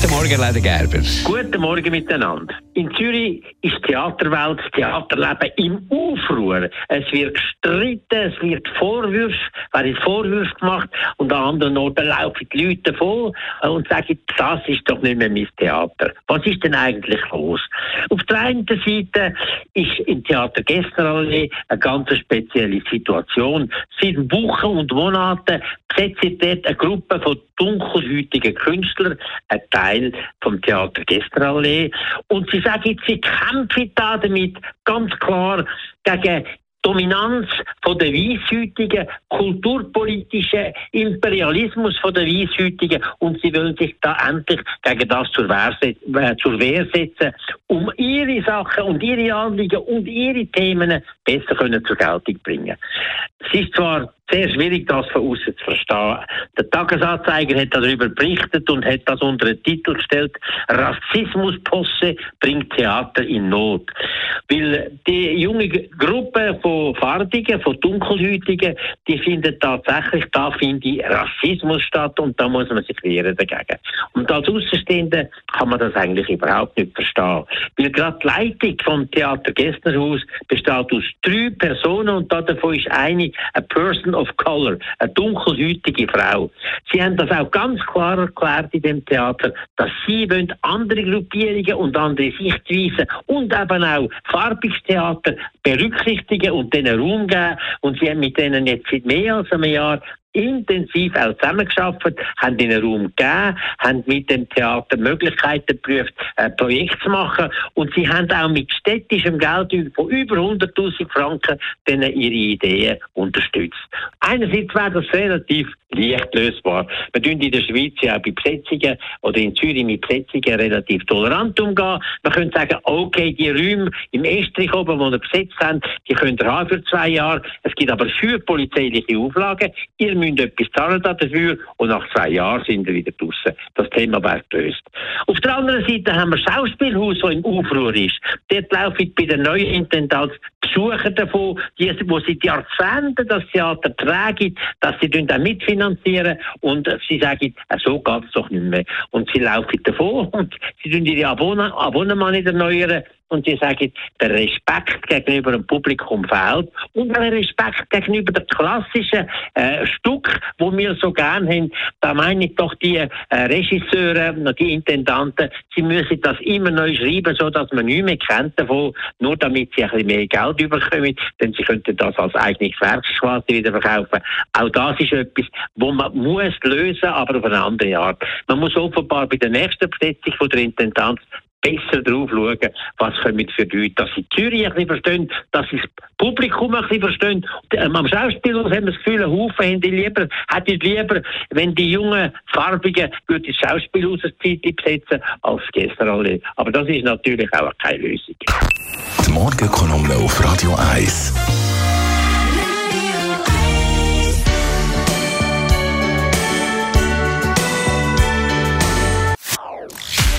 Guten Morgen, Leder Gerber. Guten Morgen miteinander. In Zürich ist die Theaterwelt, das Theaterleben im Aufruhr. Es wird gestritten, es wird Vorwürfe, werden Vorwürfe gemacht und an anderen Orten laufen die Leute voll und sagen, das ist doch nicht mehr mein Theater. Was ist denn eigentlich los? Auf einen Seite ist im Theater Gästerallee eine ganz spezielle Situation. Seit Wochen und Monaten besetzt dort eine Gruppe von dunkelhäutigen Künstlern, ein Teil vom Theater Gästerallee. Und sie sagen, sie kämpfen da damit ganz klar gegen Dominanz von der Weißhütigen, kulturpolitische Imperialismus von der Weißhütigen und sie wollen sich da endlich gegen das zur Wehr, äh, zur Wehr setzen, um ihre Sachen und ihre Anliegen und ihre Themen besser können zur Geltung bringen. Es ist zwar sehr schwierig, das von außen zu verstehen. Der Tagesanzeiger hat darüber berichtet und hat das unter den Titel gestellt, Rassismusposse bringt Theater in Not. Weil die junge Gruppe von Farbigen, von Dunkelhäutigen, die findet tatsächlich, da findet Rassismus statt und da muss man sich wehren dagegen. Und als Außenstehende kann man das eigentlich überhaupt nicht verstehen. Weil gerade die Leitung vom Theater Gästerhaus besteht aus drei Personen und davon ist eine, a person of color, eine dunkelhäutige Frau. Sie haben das auch ganz klar erklärt in dem Theater, dass sie wollen andere Gruppierungen und andere Sichtweisen und eben auch farbiges Theater berücksichtigen und denen Raum geben. Und sie haben mit denen jetzt seit mehr als einem Jahr intensiv auch zusammengearbeitet, haben ihnen Raum gegeben, haben mit dem Theater Möglichkeiten geprüft, ein Projekt zu machen und sie haben auch mit städtischem Geld von über 100.000 Franken ihre Ideen unterstützt. Einerseits wäre das relativ leicht lösbar. Wir tun in der Schweiz ja auch bei Besetzungen oder in Zürich mit Besetzungen relativ tolerant umgehen. Man könnte sagen, okay, die Räume im Estrich oben, die wir besetzt haben, die könnt ihr haben für zwei Jahre. Es gibt aber für polizeiliche Auflagen. Ihr müsst etwas zahlen dafür und nach zwei Jahren sind wir wieder draußen. Das Thema wäre gelöst. Auf der anderen Seite haben wir Schauspielhaus, das im Aufruhr ist. Dort laufen bei der neuen Intendanz Besucher davon, die, wo seit Jahrzehnten das Theater tragen, dass sie auch mitfinanzieren und sie sagen, so geht es doch nicht mehr. Und sie laufen davon und sie tun ihre Abonnement nicht erneuern und sie sagen, der Respekt gegenüber dem Publikum fehlt und der Respekt gegenüber dem klassischen äh, Stück, wo wir so gern haben, da meine ich doch die äh, Regisseure, die Intendanten, sie müssen das immer neu schreiben, so dass man nicht mehr kennt davon, nur damit sie ein bisschen mehr Geld überkommen, denn sie könnten das als eigene Gewerkschaft wieder verkaufen. Auch das ist etwas, wo man muss lösen, aber auf eine andere Art. Man muss offenbar bei der nächsten Besetzung von der Intendanz besser drauf schauen, was kommen für Leute, dass sie Zürich ein verstehen, dass sie das Publikum ein verstehen. Ähm, am Schauspielhaus haben wir das Gefühl, ein Haufen hätte lieber, hätte lieber, wenn die jungen Farbigen würde das Schauspielhaus ein Zeit besetzen, als gestern alle. Aber das ist natürlich auch keine Lösung. Die Morgenkolumne auf Radio 1.